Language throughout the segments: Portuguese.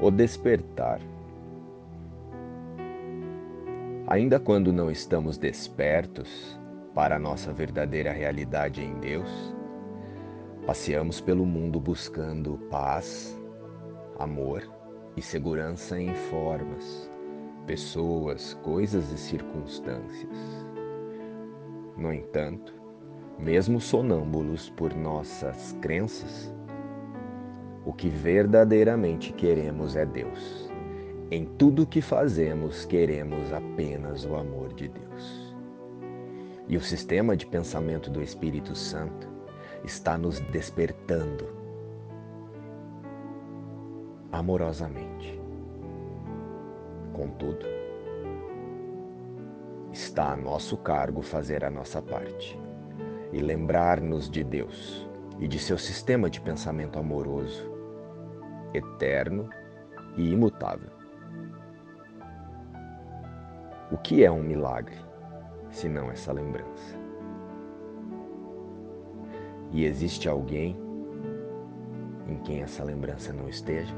O despertar. Ainda quando não estamos despertos para a nossa verdadeira realidade em Deus, passeamos pelo mundo buscando paz, amor e segurança em formas, pessoas, coisas e circunstâncias. No entanto, mesmo sonâmbulos por nossas crenças, o que verdadeiramente queremos é Deus. Em tudo que fazemos, queremos apenas o amor de Deus. E o sistema de pensamento do Espírito Santo está nos despertando amorosamente. Contudo, está a nosso cargo fazer a nossa parte e lembrar-nos de Deus e de seu sistema de pensamento amoroso, eterno e imutável. O que é um milagre, se não essa lembrança? E existe alguém em quem essa lembrança não esteja?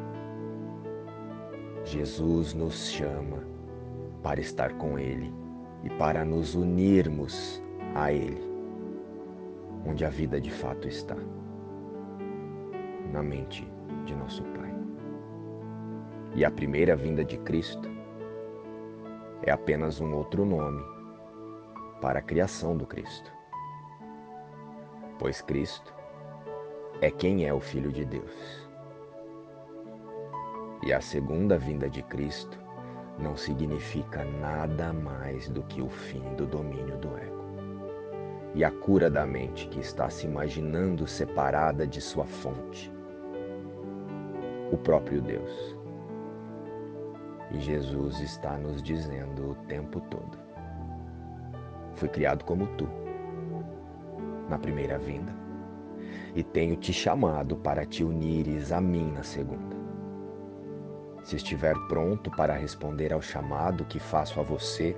Jesus nos chama para estar com Ele e para nos unirmos a Ele, onde a vida de fato está na mente de nosso Pai. E a primeira vinda de Cristo é apenas um outro nome para a criação do Cristo. Pois Cristo é quem é o Filho de Deus. E a segunda vinda de Cristo não significa nada mais do que o fim do domínio do ego e a cura da mente que está se imaginando separada de sua fonte, o próprio Deus. Jesus está nos dizendo o tempo todo: Fui criado como tu, na primeira vinda, e tenho te chamado para te unires a mim na segunda. Se estiver pronto para responder ao chamado que faço a você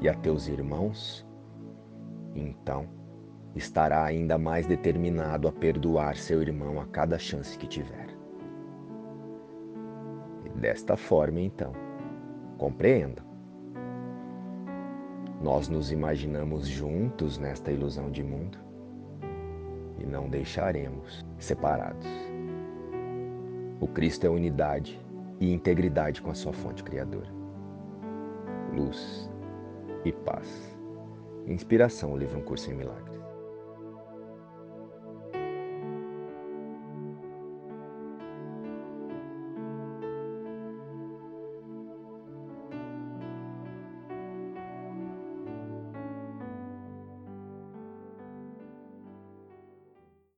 e a teus irmãos, então estará ainda mais determinado a perdoar seu irmão a cada chance que tiver. Desta forma, então, compreenda. Nós nos imaginamos juntos nesta ilusão de mundo e não deixaremos separados. O Cristo é unidade e integridade com a sua fonte criadora. Luz e paz. Inspiração, o livro Um Curso em Milagres.